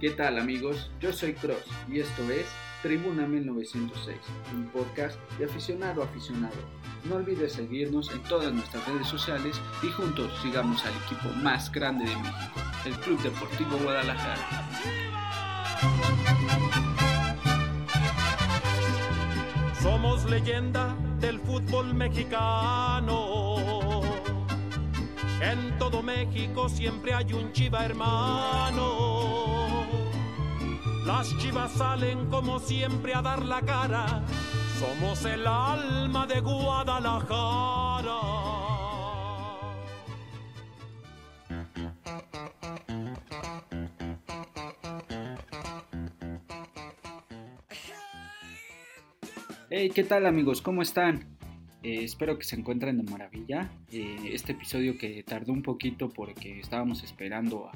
¿Qué tal amigos? Yo soy Cross y esto es Tribuna 1906, un podcast de aficionado a aficionado. No olvides seguirnos en todas nuestras redes sociales y juntos sigamos al equipo más grande de México, el Club Deportivo Guadalajara. Somos leyenda del fútbol mexicano. En todo México siempre hay un chiva hermano. Las chivas salen como siempre a dar la cara. Somos el alma de Guadalajara. Hey, ¿qué tal amigos? ¿Cómo están? Eh, espero que se encuentren de maravilla. Eh, este episodio que tardó un poquito porque estábamos esperando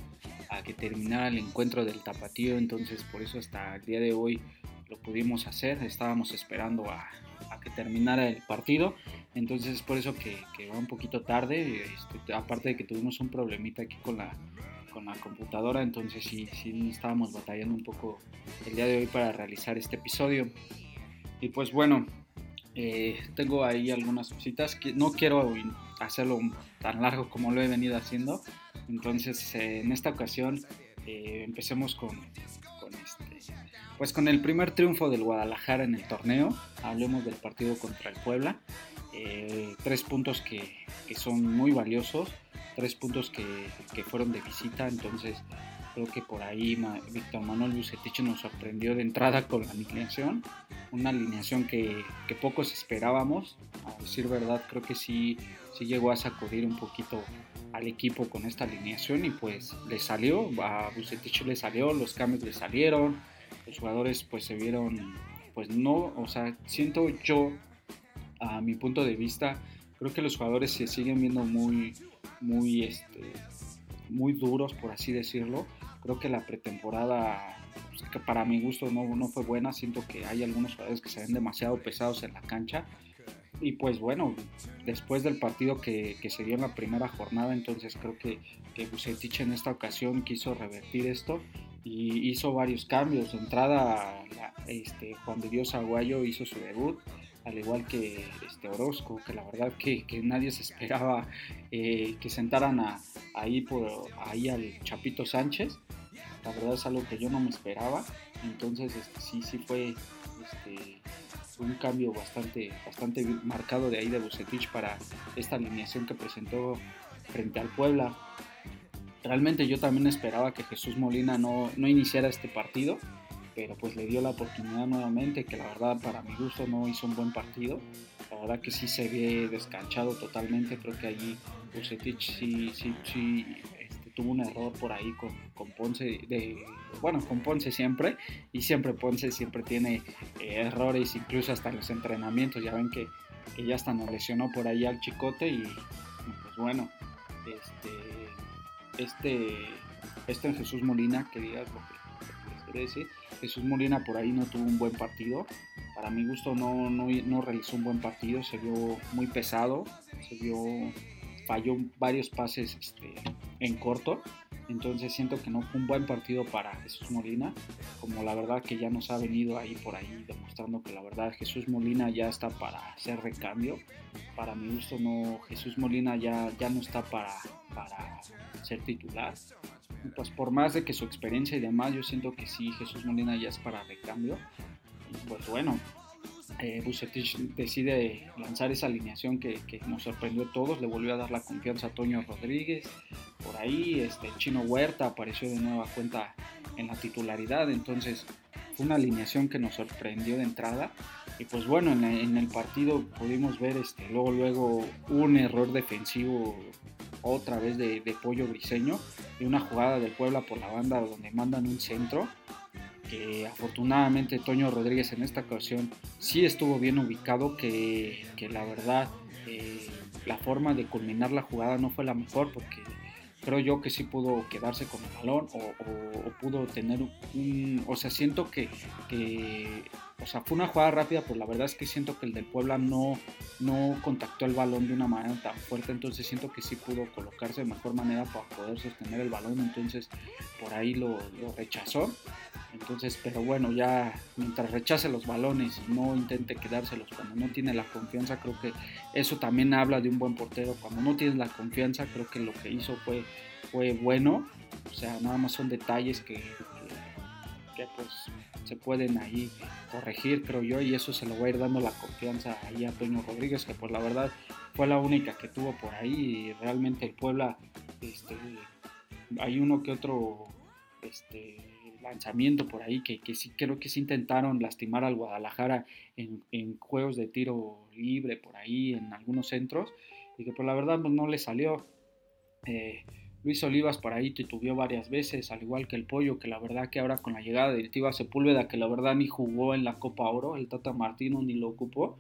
a, a, que terminara el encuentro del tapatío, entonces por eso hasta el día de hoy lo pudimos hacer. Estábamos esperando a, a que terminara el partido, entonces es por eso que, que va un poquito tarde. Este, aparte de que tuvimos un problemita aquí con la, con la computadora, entonces sí, sí estábamos batallando un poco el día de hoy para realizar este episodio. Y pues bueno, eh, tengo ahí algunas cositas que no quiero hacerlo tan largo como lo he venido haciendo. Entonces, eh, en esta ocasión, eh, empecemos con, este, pues con el primer triunfo del Guadalajara en el torneo. Hablemos del partido contra el Puebla. tres puntos que, que, son muy valiosos, tres puntos que, que fueron de visita. Entonces, creo que por ahí Víctor Manuel Bucetich nos sorprendió de entrada con la alineación, una alineación que, que, pocos esperábamos, a decir verdad creo que sí, sí llegó a sacudir un poquito al equipo con esta alineación y pues le salió, a Bucetich le salió, los cambios le salieron, los jugadores pues se vieron, pues no, o sea, siento yo, a mi punto de vista, creo que los jugadores se siguen viendo muy, muy, este, muy duros, por así decirlo. Creo que la pretemporada, pues, que para mi gusto no, no fue buena. Siento que hay algunos jugadores que se ven demasiado pesados en la cancha. Y pues bueno, después del partido que, que se dio en la primera jornada, entonces creo que, que Bucetich en esta ocasión quiso revertir esto y hizo varios cambios. De entrada, la, este, Juan de Dios Aguayo hizo su debut al igual que este Orozco, que la verdad que, nadie se esperaba eh, que sentaran ahí, al Chapito Sánchez. La verdad es algo que yo no me esperaba. Entonces este, sí, sí fue este, un cambio bastante, bastante marcado de ahí de Bucetich para esta alineación que presentó frente al Puebla. Realmente yo también esperaba que Jesús Molina no iniciara este partido pero pues le dio la oportunidad nuevamente, que la verdad para mi gusto no hizo un buen partido. La verdad que sí se ve descanchado totalmente, creo que allí Bucetich sí, sí, sí este, tuvo un error por ahí con, con, Ponce, bueno, con Ponce siempre, y siempre Ponce siempre tiene eh, errores, incluso hasta en los entrenamientos, ya ven que, que ya hasta nos lesionó por ahí al Chicote y pues bueno, este, este, este Jesús Molina, que digas Jesús Molina por ahí no tuvo un buen partido. Para mi gusto no, no, no, realizó un buen partido. Se vio muy pesado. Se vio. Falló varios pases este, en corto. Entonces siento que no fue un buen partido para Jesús Molina. Como la verdad que ya nos ha venido ahí por ahí demostrando que la verdad Jesús Molina ya está para hacer recambio. Para mi gusto no. Jesús Molina ya, ya no está para, para ser titular pues por más de que su experiencia y demás, yo siento que sí, Jesús Molina ya es para recambio. Pues bueno, eh, decide lanzar esa alineación que, nos sorprendió a todos, le volvió a dar la confianza a Toño Rodríguez, por ahí este, Chino Huerta apareció de nueva cuenta en la titularidad, entonces fue una alineación que nos sorprendió de entrada. Y pues bueno, en, el partido pudimos ver este, luego, luego un error defensivo otra vez de, de Pollo Briseño y una jugada del Puebla por la banda donde mandan un centro que afortunadamente Toño Rodríguez en esta ocasión sí estuvo bien ubicado que, que la verdad eh, la forma de culminar la jugada no fue la mejor porque creo yo que sí pudo quedarse con el balón o, pudo tener un, o sea, siento que, o sea, fue una jugada rápida, pero la verdad es que siento que el del Puebla no, no contactó el balón de una manera tan fuerte, entonces siento que sí pudo colocarse de mejor manera para poder sostener el balón, entonces por ahí lo rechazó. Entonces, pero bueno, ya mientras rechace los balones y no intente quedárselos cuando no tiene la confianza, creo que eso también habla de un buen portero. Cuando no tienes la confianza, creo que lo que hizo fue, fue bueno. O sea, nada más son detalles que, que, pues se pueden ahí corregir, creo yo, y eso se lo va a ir dando la confianza ahí a Toño Rodríguez, que pues la verdad fue la única que tuvo por ahí y realmente el Puebla, este, hay uno que otro, este, lanzamiento por ahí que, que, sí creo que sí intentaron lastimar al Guadalajara en, en, juegos de tiro libre por ahí en algunos centros y que por la verdad pues, no le salió. Eh, Luis Olivas por ahí titubeó varias veces, al igual que el Pollo, que la verdad que ahora con la llegada del Tiva Sepúlveda, que la verdad ni jugó en la Copa Oro, el Tata Martino ni lo ocupó,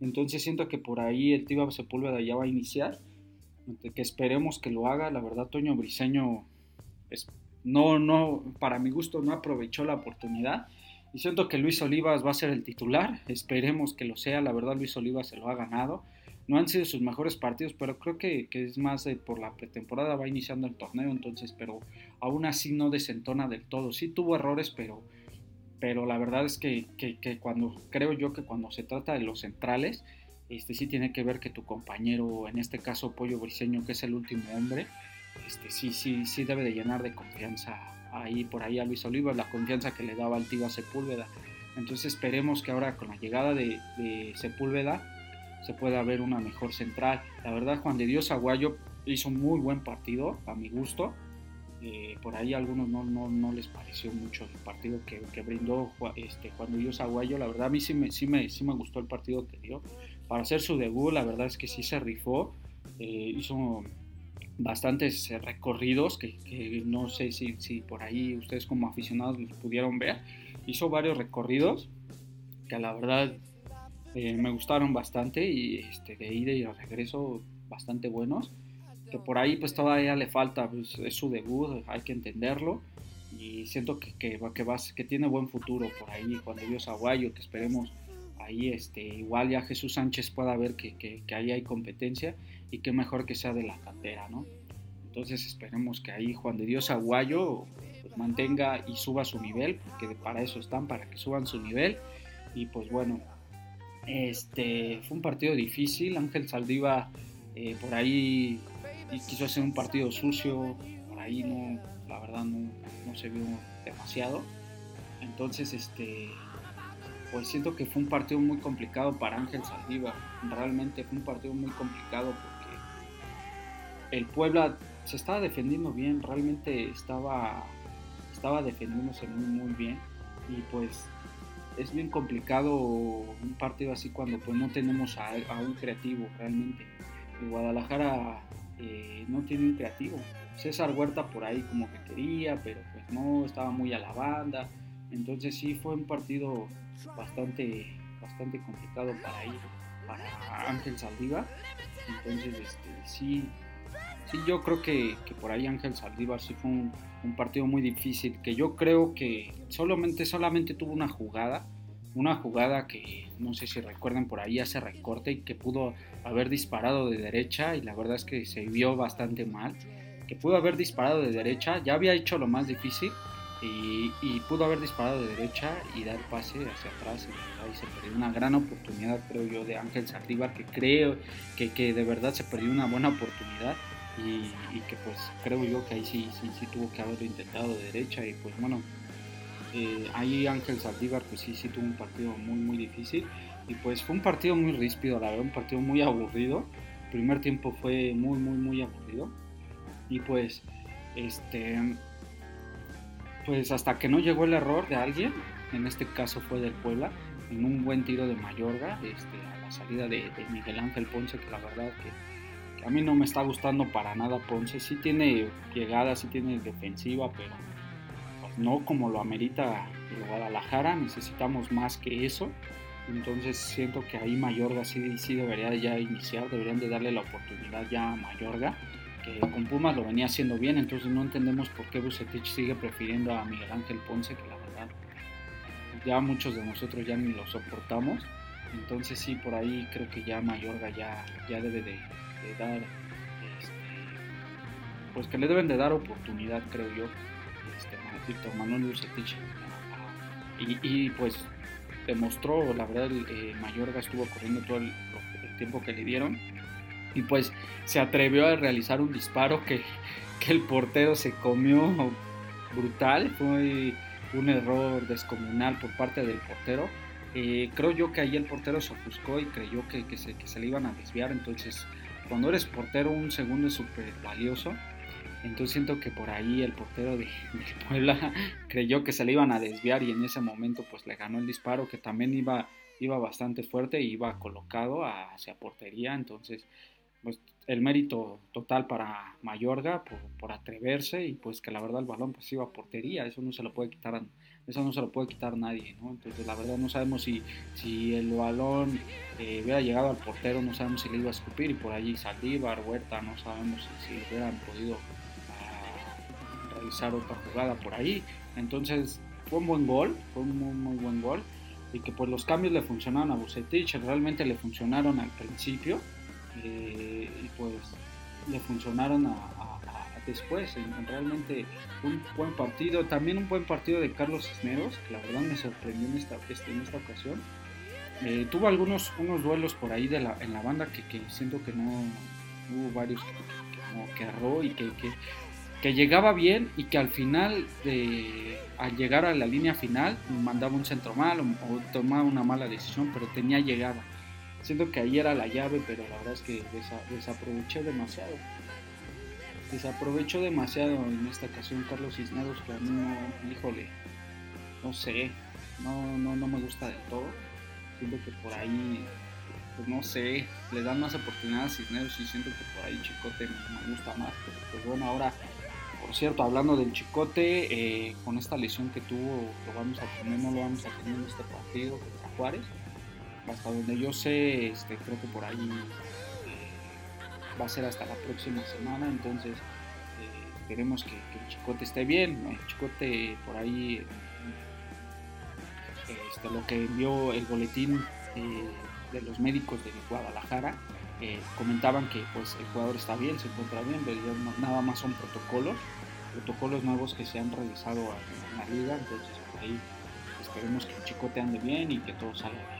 entonces siento que por ahí el Tiva Sepúlveda ya va a iniciar, que esperemos que lo haga, la verdad Toño Briseño es no, no, para mi gusto no aprovechó la oportunidad. Y siento que Luis Olivas va a ser el titular. Esperemos que lo sea. La verdad, Luis Olivas se lo ha ganado. No han sido sus mejores partidos, pero creo que, es más por la pretemporada. Va iniciando el torneo, entonces, pero aún así no desentona del todo. Sí tuvo errores, pero, pero la verdad es que, cuando creo yo que cuando se trata de los centrales, este sí tiene que ver que tu compañero, en este caso Pollo Briseño, que es el último hombre, este, sí, sí, sí debe de llenar de confianza ahí por ahí a Luis Olivas, la confianza que le daba al tío a Sepúlveda. Entonces esperemos que ahora con la llegada de, Sepúlveda se pueda ver una mejor central. La verdad Juan de Dios Aguayo hizo un muy buen partido, a mi gusto. Eh, por ahí a algunos no, no, les pareció mucho el partido que, brindó este, Juan de Dios Aguayo. La verdad a mí sí me, sí, me, sí me gustó el partido que dio. Para hacer su debut, la verdad es que sí se rifó. Eh, hizo bastantes eh, recorridos que, no sé si, por ahí ustedes como aficionados los pudieron ver. Hizo varios recorridos que la verdad eh, me gustaron bastante y este, de ida y de regreso bastante buenos. Que por ahí pues todavía le falta, pues, es su debut, hay que entenderlo. Y siento que, que, que, que tiene buen futuro por ahí Juan de Dios Aguayo, que esperemos este, igual ya Jesús Sánchez pueda ver que, que, que ahí hay competencia y qué mejor que sea de la cantera, ¿no? Entonces esperemos que ahí Juan de Dios Aguayo pues, mantenga y suba su nivel, porque para eso están, para que suban su nivel. Y pues bueno, este fue un partido difícil. Ángel Saldiva eh, por ahí quiso hacer un partido sucio, por ahí no, la verdad no, no se vio demasiado. Entonces, este, pues siento que fue un partido muy complicado para Ángel Saldiva. Realmente fue un partido muy complicado el Puebla se estaba defendiendo bien, realmente estaba, estaba defendiéndose muy, muy bien. Y pues es bien complicado un partido así cuando pues no tenemos a, un creativo realmente. El Guadalajara eh, no tiene un creativo. César Huerta por ahí como que quería, pero pues no, estaba muy a la banda. Entonces sí fue un partido bastante, bastante complicado para ir, para Ángel Saldívar. Entonces este, sí, Sí, yo creo que, por ahí Ángel Saldívar sí fue un, partido muy difícil, que yo creo que solamente, solamente tuvo una jugada, una jugada que no sé si recuerdan por ahí hace recorte y que pudo haber disparado de derecha y la verdad es que se vio bastante mal, que pudo haber disparado de derecha, ya había hecho lo más difícil y, pudo haber disparado de derecha y dar pase hacia atrás y se perdió una gran oportunidad creo yo de Ángel Saldívar que creo que, que de verdad se perdió una buena oportunidad y, que pues creo yo que ahí sí, sí, sí tuvo que haberlo intentado de derecha y pues bueno, eh, ahí Ángel Saldívar pues sí, sí tuvo un partido muy muy difícil y pues fue un partido muy ríspido, la verdad, un partido muy aburrido, el primer tiempo fue muy muy muy aburrido y pues este pues hasta que no llegó el error de alguien, en este caso fue del Puebla, en un buen tiro de Mayorga, este, a la salida de, Miguel Ángel Ponce, que la verdad que a mí no me está gustando para nada Ponce. Sí tiene llegada, sí tiene defensiva, pero pues, no como lo amerita el Guadalajara. Necesitamos más que eso. Entonces siento que ahí Mayorga sí, sí debería ya iniciar, deberían de darle la oportunidad ya a Mayorga, con Pumas lo venía haciendo bien, entonces no entendemos por qué Bucetich sigue prefiriendo a Miguel Ángel Ponce, que la verdad ya muchos de nosotros ya ni lo soportamos. Entonces sí, por ahí creo que ya Mayorga ya, ya debe de, dar, este, pues que le deben de dar oportunidad, creo yo, este, a Víctor Manuel Bucetich. Y, pues demostró, la verdad, eh, Mayorga estuvo corriendo todo el, tiempo que le dieron y pues se atrevió a realizar un disparo que, que el portero se comió brutal, fue un error descomunal por parte del portero eh, creo yo que ahí el portero se ofuscó y creyó que, que, se, que, se, le iban a desviar. Entonces, cuando eres portero, un segundo es súper valioso. Entonces siento que por ahí el portero de, Puebla creyó que se le iban a desviar y en ese momento pues le ganó el disparo que también iba, iba bastante fuerte y iba colocado hacia portería. Entonces pues el mérito total para Mayorga por, atreverse y pues que la verdad el balón pues iba a portería. Eso no se lo puede quitar eso no se lo puede quitar nadie, ¿no? Entonces la verdad no sabemos si, si el balón eh, hubiera llegado al portero, no sabemos si le iba a escupir y por allí Saldívar, Huerta, no sabemos si, hubieran podido ah, realizar otra jugada por ahí. Entonces fue un buen gol, fue un muy, muy buen gol y que pues los cambios le funcionaron a Bucetich, realmente le funcionaron al principio eh, y pues le funcionaron a, después. realmente un buen partido, también un buen partido de Carlos Cisneros, que la verdad me sorprendió en esta, este, en esta ocasión. Eh, tuvo algunos unos duelos por ahí en la banda que, siento que no hubo varios que, que, erró y que, que, llegaba bien y que al final, de, al llegar a la línea final, mandaba un centro mal o, tomaba una mala decisión, pero tenía llegada. Siento que ahí era la llave, pero la verdad es que desaproveché demasiado desaprovechó demasiado en esta ocasión Carlos Cisneros, que a mí no, híjole, no sé, no, no, no me gusta del todo. Siento que por ahí, pues no sé, le dan más oportunidades a Cisneros y siento que por ahí Chicote me, gusta más. Pero pues bueno, ahora, por cierto, hablando del Chicote, eh, con esta lesión que tuvo, lo vamos a tener, no lo vamos a tener en este partido contra Juárez. Hasta donde yo sé, este, creo que por ahí va a ser hasta la próxima semana, entonces eh, esperemos que, el Chicote esté bien. El Chicote por ahí, este, lo que envió el boletín eh, de los médicos de Guadalajara, eh, comentaban que pues el jugador está bien, se encuentra bien, nada más son protocolos, protocolos nuevos que se han realizado en la liga, entonces por ahí esperemos que el Chicote ande bien y que todo salga bien.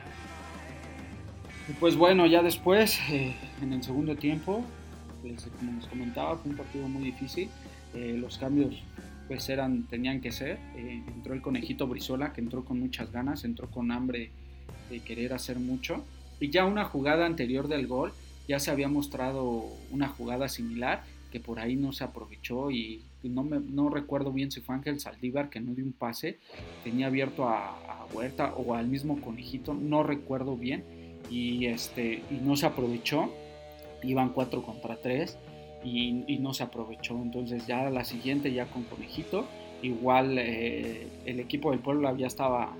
Pues bueno, ya después, eh, en el segundo tiempo, pues, como les comentaba, fue un partido muy difícil. Eh, los cambios pues eran, tenían que ser. Eh, entró el conejito Brizola, que entró con muchas ganas, entró con hambre de querer hacer mucho. Y ya una jugada anterior del gol, ya se había mostrado una jugada similar, que por ahí no se aprovechó y no, me, no recuerdo bien si fue Ángel Saldívar que no dio un pase, tenía abierto a, a Huerta o al mismo conejito, no recuerdo bien y, este, y no se aprovechó, iban 4 contra 3 y, no se aprovechó, entonces ya la siguiente ya con Conejito, igual eh, el equipo del pueblo ya estaba,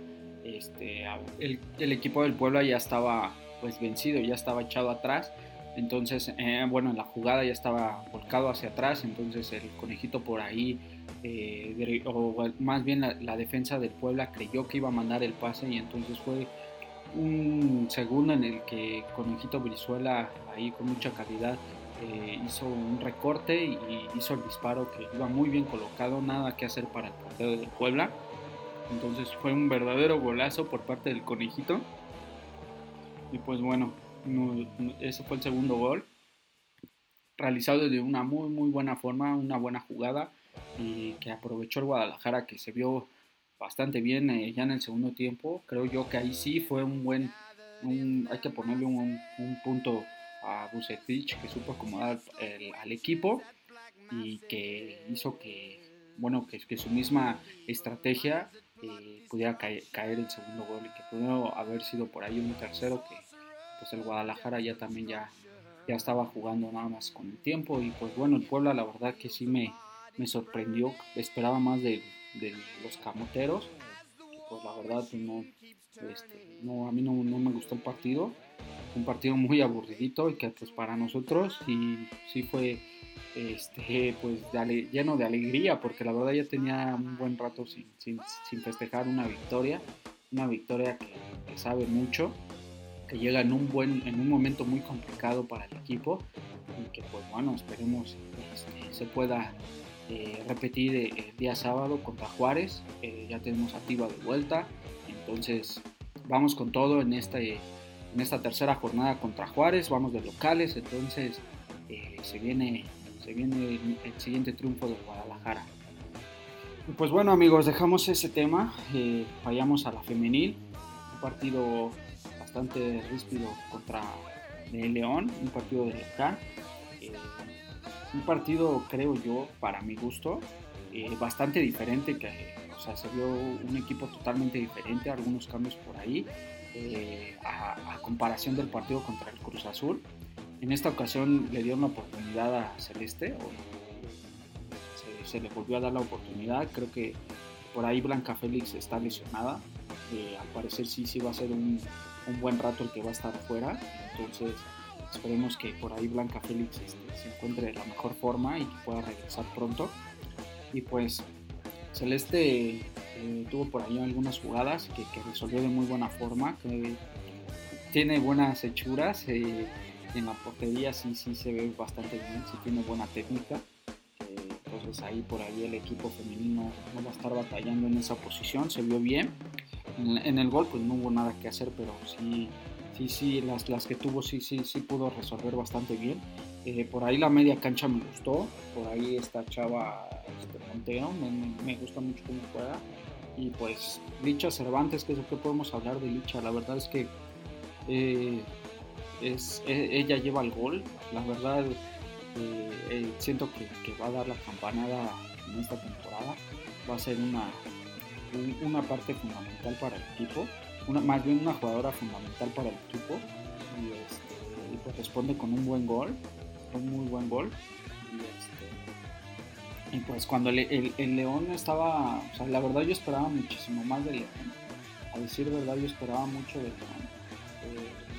este, el, equipo del pueblo ya estaba pues vencido, ya estaba echado atrás, entonces eh, bueno, en la jugada ya estaba volcado hacia atrás, entonces el Conejito por ahí eh, o más bien la, la, defensa del Puebla creyó que iba a mandar el pase y entonces fue un segundo en el que Conejito Brizuela, ahí con mucha calidad, eh, hizo un recorte y hizo el disparo que iba muy bien colocado, nada que hacer para el portero del Puebla. Entonces fue un verdadero golazo por parte del Conejito. Y pues bueno, ese fue el segundo gol. Realizado de una muy muy buena forma, una buena jugada y que aprovechó el Guadalajara que se vio bastante bien eh, ya en el segundo tiempo. Creo yo que ahí sí fue un buen, hay que ponerle un, punto a Bucetich que supo acomodar al equipo y que hizo que, bueno, que, que su misma estrategia eh, pudiera caer, el segundo gol y que pudo haber sido por ahí un tercero que pues el Guadalajara ya también ya, ya estaba jugando nada más con el tiempo y pues bueno, el Puebla la verdad que sí me, me sorprendió, esperaba más de de los camoteros. Pues la verdad no, este, no a mí no, me gustó el partido. un partido muy aburridito y que pues para nosotros sí, sí fue este, pues lleno de alegría, porque la verdad ya tenía un buen rato sin, sin, festejar una victoria, una victoria que, sabe mucho, que llega en un, buen, en un momento muy complicado para el equipo y que pues bueno, esperemos este, se pueda eh, repetir el día sábado contra Juárez, eh, ya tenemos activa de vuelta, entonces vamos con todo en, este, en esta tercera jornada contra Juárez, vamos de locales, entonces eh, se viene se viene el, siguiente triunfo de Guadalajara. pues bueno amigos, dejamos ese tema, eh, vayamos a la femenil, un partido bastante ríspido contra el León, un partido de local, eh, un partido creo yo, para mi gusto, eh, bastante diferente, que o sea, se vio un equipo totalmente diferente, algunos cambios por ahí, a, a comparación del partido contra el Cruz Azul. En esta ocasión le dio una oportunidad a Celeste, se, le volvió a dar la oportunidad. Creo que por ahí Blanca Félix está lesionada. Eh, al parecer sí, sí va a ser un, buen rato el que va a estar afuera. Entonces esperemos que por ahí Blanca Félix este, se encuentre de la mejor forma y que pueda regresar pronto. Y pues Celeste eh, tuvo por ahí algunas jugadas que, resolvió de muy buena forma, que tiene buenas hechuras. Eh, en la portería sí, sí se ve bastante bien, sí tiene buena técnica. Eh, entonces ahí por ahí el equipo femenino no va a estar batallando en esa posición, se vio bien. En, el gol pues no hubo nada que hacer, pero sí, sí, sí, las, las que tuvo sí, sí, sí pudo resolver bastante bien. Eh, por ahí la media cancha me gustó, por ahí esta chava este, Montero, me, gusta mucho cómo juega. Y pues Licha Cervantes, que es lo que podemos hablar de Licha, la verdad es que eh, es, e, ella lleva el gol. La verdad, eh, siento que, va a dar la campanada en esta temporada. Va a ser una, una parte fundamental para el equipo. Más bien una jugadora fundamental para el equipo. Y, este, pues responde con un buen gol. Un muy buen gol. Y, este, pues cuando el, León estaba, la verdad yo esperaba muchísimo más de León. A decir verdad yo esperaba mucho de León. Eh,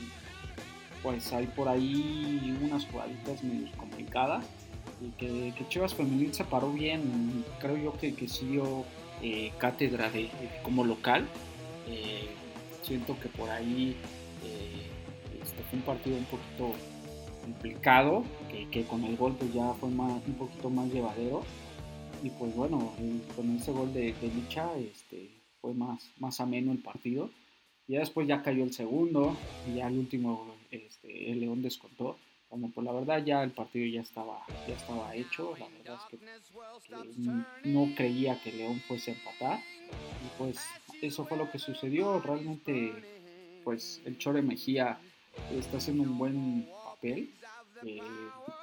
pues hay por ahí unas jugaditas medio complicadas y que, Chivas Femenil se paró bien, creo yo que, que dio eh, cátedra de, como local, eh, siento que por ahí eh, este fue un partido un poquito complicado, que, con el gol pues ya fue más, un poquito más llevadero y pues bueno, con ese gol de, de Licha este, fue más, más ameno el partido y después ya cayó el segundo y ya el último este, el León descontó. Como por la verdad ya el partido ya estaba, ya estaba hecho. La verdad es que, no creía que León fuese a empatar. Y pues eso fue lo que sucedió. Realmente pues el Chore Mejía está haciendo un buen papel. Eh,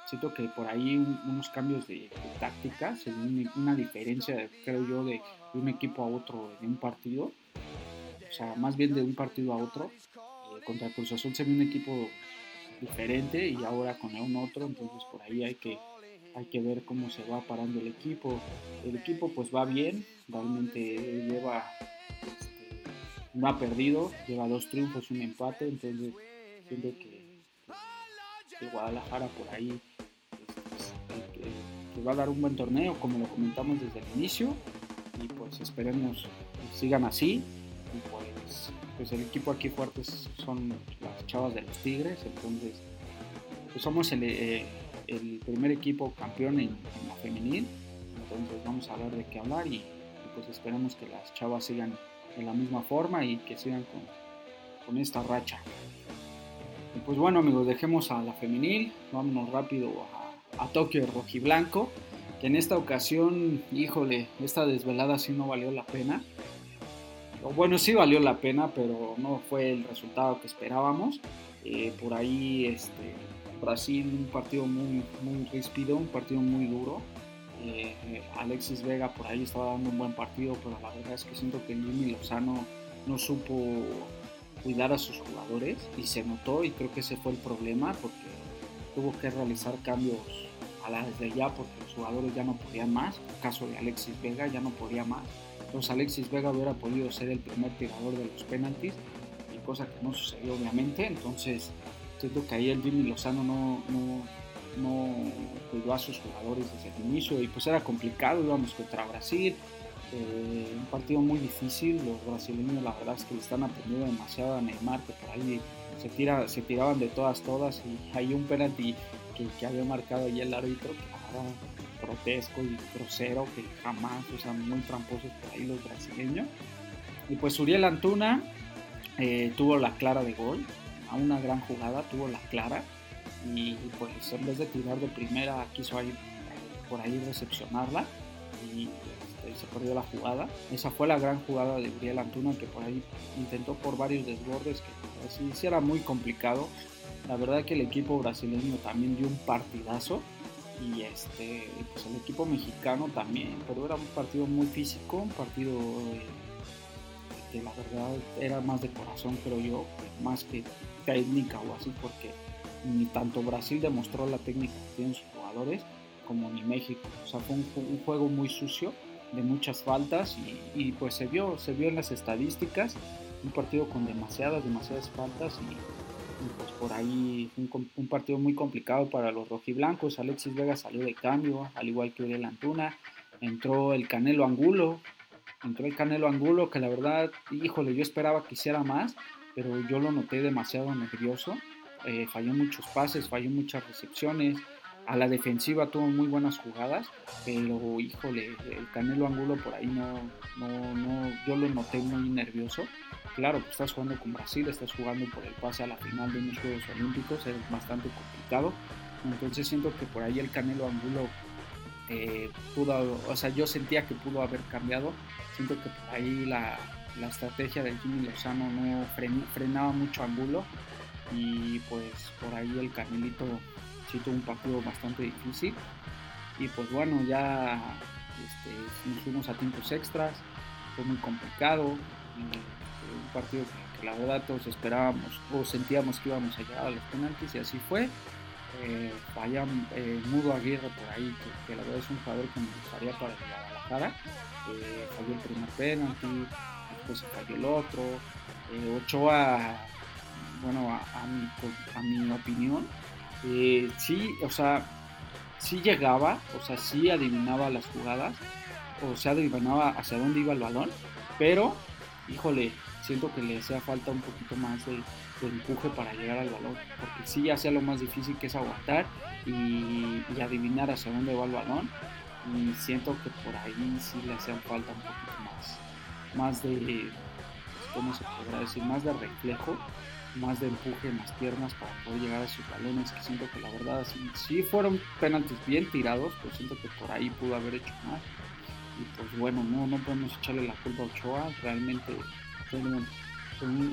siento que por ahí unos cambios de, táctica, una diferencia, creo yo, de, de, un equipo a otro en un partido, o sea, más bien de un partido a otro, contra Cruz Azul se ve un equipo diferente y ahora con un otro, entonces por ahí hay que, hay que ver cómo se va parando el equipo. El equipo pues va bien, realmente lleva, no ha perdido, lleva dos triunfos, y un empate, entonces siento que, Guadalajara por ahí este, que, va a dar un buen torneo, como lo comentamos desde el inicio, y pues esperemos que sigan así, y pues pues el equipo aquí fuertes son las chavas de los Tigres, entonces pues somos el, eh, primer equipo campeón en, la femenil, entonces vamos a ver de qué hablar y, pues esperamos que las chavas sigan de la misma forma y que sigan con, esta racha. Y pues bueno amigos, dejemos a la femenil, vámonos rápido a, a Tokio Rojiblanco, que en esta ocasión, híjole, esta desvelada sí no valió la pena bueno, sí valió la pena, pero no fue el resultado que esperábamos. Eh, por ahí este, Brasil, un partido muy, muy ríspido, un partido muy duro. Eh, Alexis Vega por ahí estaba dando un buen partido, pero la verdad es que siento que Jimmy Lozano no supo cuidar a sus jugadores y se notó y creo que ese fue el problema porque tuvo que realizar cambios a la desde ya porque los jugadores ya no podían más. En caso de Alexis Vega ya no podía más entonces Alexis Vega hubiera podido ser el primer tirador de los penaltis, y cosa que no sucedió obviamente, entonces siento que ahí el Jimmy Lozano no, no cuidó a sus jugadores desde el inicio y pues era complicado, íbamos contra Brasil, eh, un partido muy difícil, los brasileños la verdad es que le están aprendiendo demasiado a Neymar, que por ahí se, tira, se tiraban de todas, todas y hay un penalti que, que había marcado ahí el árbitro, que ahora grotesco y grosero, que jamás, o sea, muy tramposos por ahí los brasileños. Y pues Uriel Antuna eh, tuvo la clara de gol, a una gran jugada, tuvo la clara y pues en vez de tirar de primera quiso ahí, por ahí recepcionarla y este, se perdió la jugada. Esa fue la gran jugada de Uriel Antuna que por ahí intentó por varios desbordes que así sí era muy complicado. La verdad que el equipo brasileño también dio un partidazo y este pues el equipo mexicano también, pero era un partido muy físico, un partido eh, que la verdad era más de corazón creo yo, más que técnica o así porque ni tanto Brasil demostró la técnica que tienen sus jugadores como ni México. O sea, fue un, juego muy sucio, de muchas faltas y, pues se vio, se vio en las estadísticas, un partido con demasiadas, demasiadas faltas y, pues por ahí un, un, partido muy complicado para los rojiblancos. Alexis Vega salió de cambio, al igual que Uriel Antuna. Entró el Canelo Angulo, entró el Canelo Angulo que la verdad, híjole, yo esperaba que hiciera más, pero yo lo noté demasiado nervioso eh, falló muchos pases, falló muchas recepciones. A la defensiva tuvo muy buenas jugadas, pero híjole, el Canelo Angulo por ahí no, no, no, yo lo noté muy nervioso. Claro, pues estás jugando con Brasil, estás jugando por el pase a la final de unos Juegos Olímpicos, es bastante complicado. Entonces siento que por ahí el Canelo Angulo eh, pudo, o sea, yo sentía que pudo haber cambiado. Siento que por ahí la, la estrategia del Jimmy Lozano no frenaba mucho Angulo y pues por ahí el Carmelito sí tuvo un partido bastante difícil. Y pues bueno ya este, nos fuimos a tiempos extras fue muy complicado este, un partido que, la verdad todos esperábamos o sentíamos que íbamos a llegar a los penaltis y así fue. Eh, eh Mudo Aguirre por ahí que, la verdad es un jugador que me gustaría para Guadalajara. Eh, falló el primer penalti después falló el otro. Eh, Ochoa bueno, a, mi, opinión, eh, sí, o sea, sí llegaba, o sea, sí adivinaba las jugadas, o sea, adivinaba hacia dónde iba el balón, pero, híjole, siento que le hacía falta un poquito más de, empuje para llegar al balón, porque sí hacía lo más difícil que es aguantar y, adivinar hacia dónde va el balón, y siento que por ahí sí le hacían falta un poquito más, más de, ¿cómo se podrá decir? Más de reflejo más de empuje en las piernas para poder llegar a sus balones, que siento que la verdad sí, fueron penaltis bien tirados, pero siento que por ahí pudo haber hecho más. Y pues bueno, no, no podemos echarle la culpa a Ochoa, realmente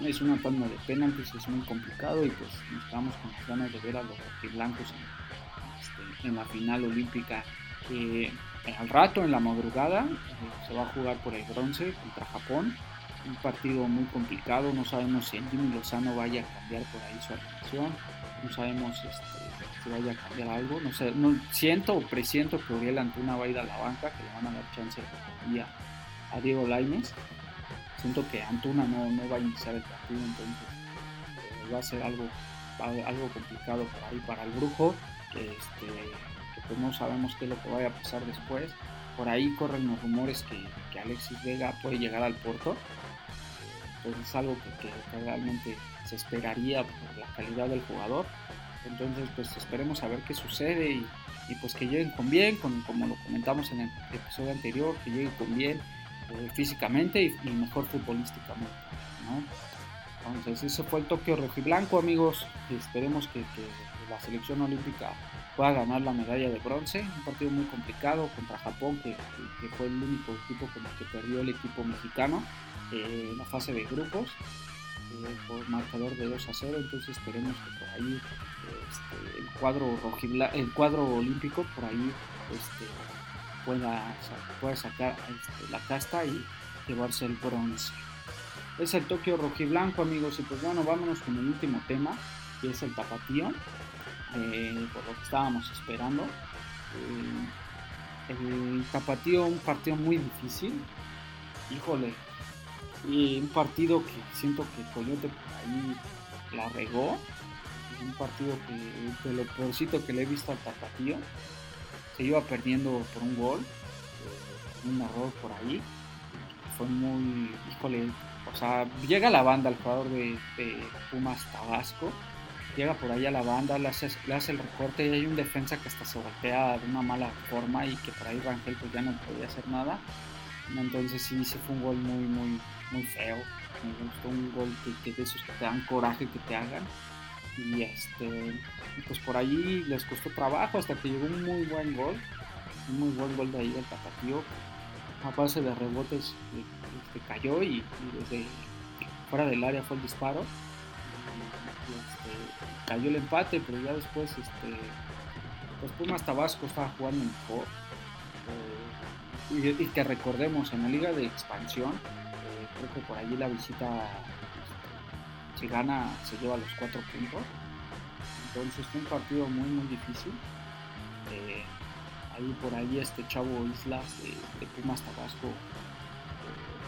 es una tanda de penaltis, es muy complicado y pues nos quedamos con las ganas de ver a los rojiblancos en, este, en la final olímpica. Eh, al rato, en la madrugada, eh, se va a jugar por el bronce contra Japón un partido muy complicado, no sabemos si Jimmy Lozano vaya a cambiar por ahí su alineación, no sabemos este, si vaya a cambiar algo, no sé, no, siento o presiento que Uriel Antuna va a ir a la banca, que le van a dar chance a, a Diego Lainez, siento que Antuna no, no va a iniciar el partido, entonces eh, va a ser algo, algo complicado por ahí para el brujo, este, que pues no sabemos qué es lo que vaya a pasar después, por ahí corren los rumores que, que Alexis Vega puede llegar al Porto, pues es algo que, realmente se esperaría por la calidad del jugador. Entonces, pues esperemos a ver qué sucede y, pues que lleguen con bien, con, como lo comentamos en el episodio anterior, que lleguen con bien eh, físicamente y, mejor futbolísticamente. Entonces, ese fue el Tokio Blanco amigos. Esperemos que, la selección olímpica pueda ganar la medalla de bronce. Un partido muy complicado contra Japón, que, que fue el único equipo con el que perdió el equipo mexicano en la fase de grupos eh, por marcador de 2 a 0 entonces esperemos que por ahí este, el cuadro rojibla, el cuadro olímpico por ahí este, pueda, pueda sacar este, la casta y llevarse el bronce. Es el Tokio rojiblanco amigos y pues bueno vámonos con el último tema que es el tapatío eh, por lo que estábamos esperando eh, el tapatío un partido muy difícil híjole y un partido que siento que Coyote por ahí la regó. un partido que de lo peorcito que le he visto al Tapatío. Se iba perdiendo por un gol, eh, un error por ahí. Fue muy, híjole, o sea, llega la banda al jugador de, Pumas Tabasco, llega por ahí a la banda, le hace, le hace, el recorte y hay un defensa que hasta se golpea de una mala forma y que por ahí Rangel pues ya no podía hacer nada. Entonces sí, sí fue un gol muy, muy, muy feo. Me gustó un gol que, de esos que te dan coraje que te hagan. Y este, pues por ahí les costó trabajo hasta que llegó un muy buen gol. Un muy buen gol de ahí del Tapatío. A base de rebotes este, cayó y, desde fuera del área fue el disparo. Cayó el empate, pero ya después este, pues Pumas Tabasco estaba jugando mejor. Eh, y, que recordemos, en la liga de expansión, eh, creo que por allí la visita, este, si gana, se lleva los cuatro puntos. Entonces fue un partido muy, muy difícil. Eh, ahí por ahí este chavo Islas de, Pumas Tabasco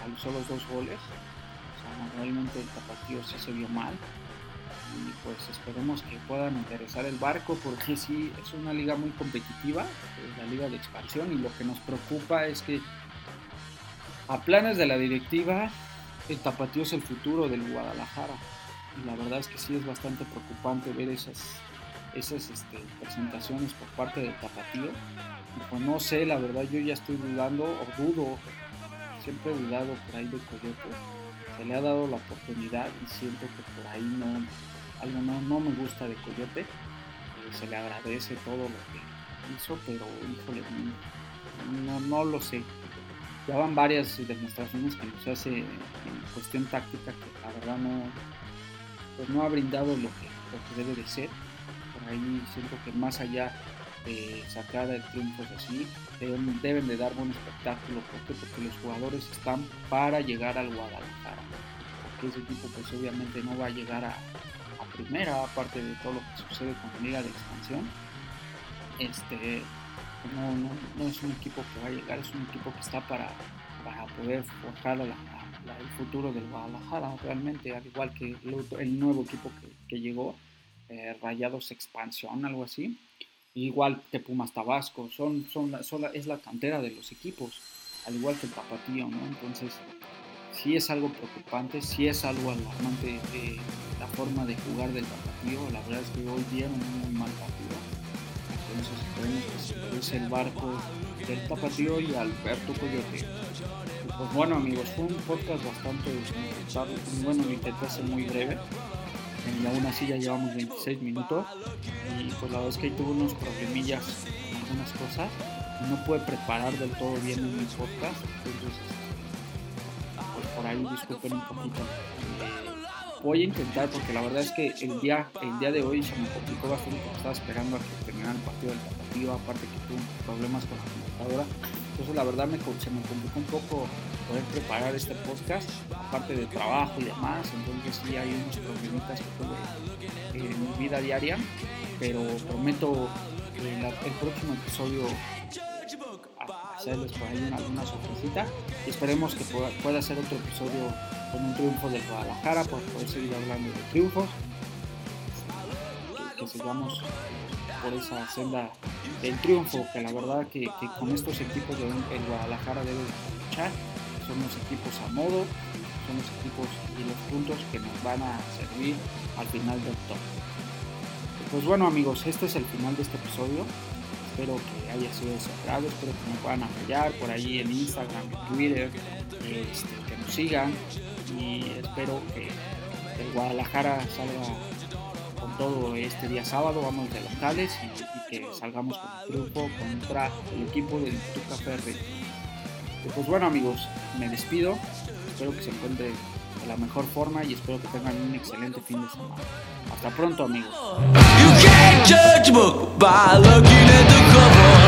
alzó los dos goles. O sea, realmente el tapatío sí se vio mal y pues esperemos que puedan interesar el barco porque sí es una liga muy competitiva, es la liga de expansión y lo que nos preocupa es que a planes de la directiva el tapatío es el futuro del Guadalajara y la verdad es que sí es bastante preocupante ver esas, esas este, presentaciones por parte del tapatío. Pues no sé, la verdad yo ya estoy dudando o dudo, siempre he dudado por ahí de Coyote se le ha dado la oportunidad y siento que por ahí no, algo no, me gusta de Coyote. Eh, se le agradece todo lo que hizo, pero híjole, no, no lo sé. Ya van varias demostraciones que nos hace en cuestión táctica que la verdad no, pues no ha brindado lo que, lo que debe de ser. Por ahí siento que más allá de sacar el triunfo así, deben, deben, de dar buen espectáculo. ¿Por Porque los jugadores están para llegar al Guadalajara. Porque ese equipo pues obviamente no va a llegar a, primera, aparte de todo lo que sucede con la liga de expansión. Este, no, no, no, es un equipo que va a llegar, es un equipo que está para, para poder forjar el futuro del Guadalajara, realmente, al igual que el, nuevo equipo que, llegó, eh, Rayados Expansión, algo así. Igual que Pumas Tabasco, son, son, es la cantera de los equipos, al igual que el Tapatío, ¿no? Entonces, sí es algo preocupante, sí es algo alarmante eh, la forma de jugar del Tapatío. La verdad es que hoy dieron un muy mal partido. Entonces esperemos que se el barco del Tapatío y Alberto Coyote. pues bueno amigos, fue un podcast bastante Bueno, lo intenté ser muy breve. Y aún así ya llevamos 26 minutos. Y pues la verdad es que ahí tuve unos problemillas algunas cosas. No pude preparar del todo bien en mi podcast. Entonces por ahí disculpen un poquito. voy a intentar porque la verdad es que el día, el día de hoy se me complicó bastante porque estaba esperando a que terminara el partido del partido, aparte que tuve problemas con la computadora. Entonces la verdad me, se me complicó un poco poder preparar este podcast, aparte de trabajo y demás. Entonces sí hay unos problemitas que tuve en mi vida diaria, pero prometo el, el próximo episodio hacerles por ahí alguna sorpresita. Y esperemos que pueda, pueda ser otro episodio con un triunfo de Guadalajara para poder seguir hablando de triunfos. Que, sigamos por esa senda del triunfo, que la verdad que, con estos equipos de el Guadalajara debe luchar. Son los equipos a modo, son los equipos y los puntos que nos van a servir al final del top. Pues bueno amigos, este es el final de este episodio espero que haya sido de espero que me puedan apoyar por ahí en Instagram, en Twitter, este, que nos sigan y espero que el Guadalajara salga con todo este día sábado, vamos de locales y, que salgamos con el triunfo contra el equipo del Tuca Ferre. Pues bueno amigos, me despido, espero que se encuentren de la mejor forma y espero que tengan un excelente fin de semana. Hasta pronto amigos. Judge book by looking at the cover.